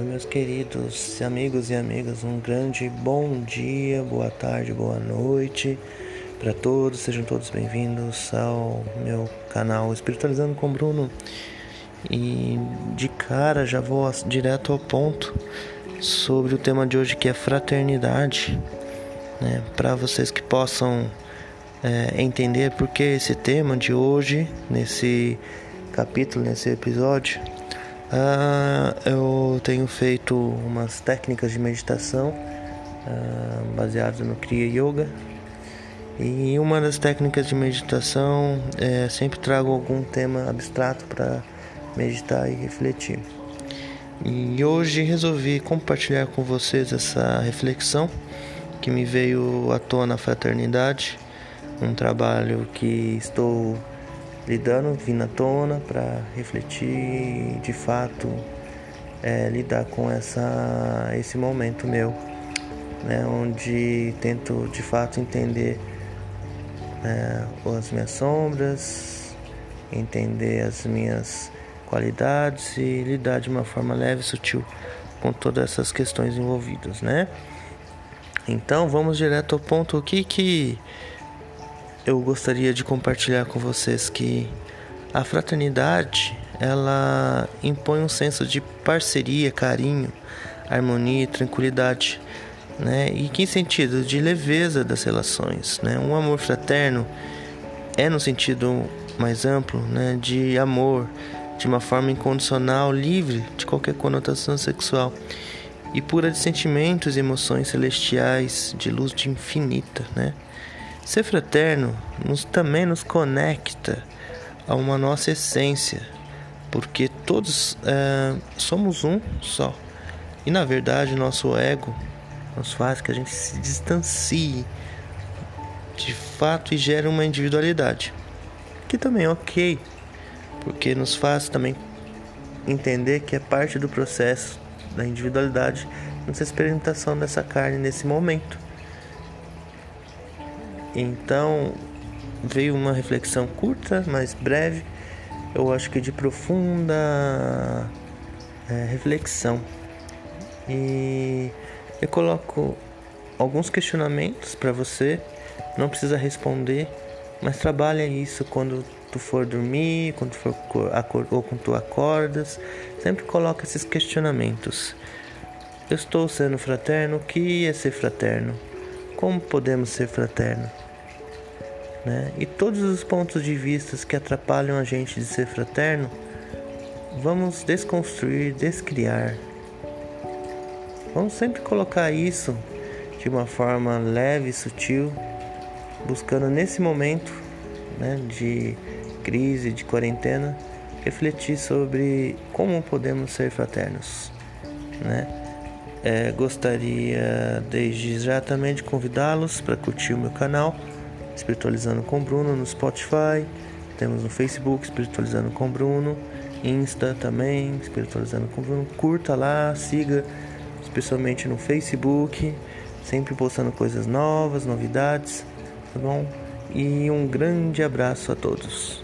meus queridos amigos e amigas, um grande bom dia, boa tarde, boa noite para todos. Sejam todos bem-vindos ao meu canal Espiritualizando com Bruno. E de cara já vou direto ao ponto sobre o tema de hoje que é fraternidade, né? Para vocês que possam é, entender por que esse tema de hoje, nesse capítulo, nesse episódio ah, eu tenho feito umas técnicas de meditação ah, baseadas no Kriya Yoga. E uma das técnicas de meditação é sempre trago algum tema abstrato para meditar e refletir. E hoje resolvi compartilhar com vocês essa reflexão que me veio à tona na fraternidade, um trabalho que estou lidando, vindo à tona para refletir e de fato é, lidar com essa, esse momento meu, né, onde tento de fato entender é, as minhas sombras, entender as minhas qualidades e lidar de uma forma leve e sutil com todas essas questões envolvidas, né? Então vamos direto ao ponto. O que que eu gostaria de compartilhar com vocês que a fraternidade ela impõe um senso de parceria, carinho, harmonia tranquilidade, né? E que sentido de leveza das relações, né? Um amor fraterno é no sentido mais amplo, né, de amor de uma forma incondicional, livre de qualquer conotação sexual e pura de sentimentos e emoções celestiais, de luz de infinita, né? Ser fraterno nos, também nos conecta a uma nossa essência, porque todos é, somos um só. E na verdade, nosso ego nos faz que a gente se distancie de fato e gere uma individualidade, que também é ok, porque nos faz também entender que é parte do processo da individualidade nossa experimentação dessa carne nesse momento. Então veio uma reflexão curta, mas breve, eu acho que de profunda é, reflexão. E eu coloco alguns questionamentos para você, não precisa responder, mas trabalha isso quando tu for dormir, quando for ou quando tu acordas, sempre coloca esses questionamentos. Eu estou sendo fraterno, o que é ser fraterno? Como podemos ser fraterno? Né? E todos os pontos de vista que atrapalham a gente de ser fraterno, vamos desconstruir, descriar. Vamos sempre colocar isso de uma forma leve e sutil, buscando nesse momento né, de crise, de quarentena, refletir sobre como podemos ser fraternos. Né? É, gostaria desde já também de convidá-los para curtir o meu canal Espiritualizando com Bruno no Spotify, temos no Facebook Espiritualizando com Bruno, Insta também Espiritualizando com Bruno. Curta lá, siga, especialmente no Facebook, sempre postando coisas novas, novidades, tá bom? E um grande abraço a todos.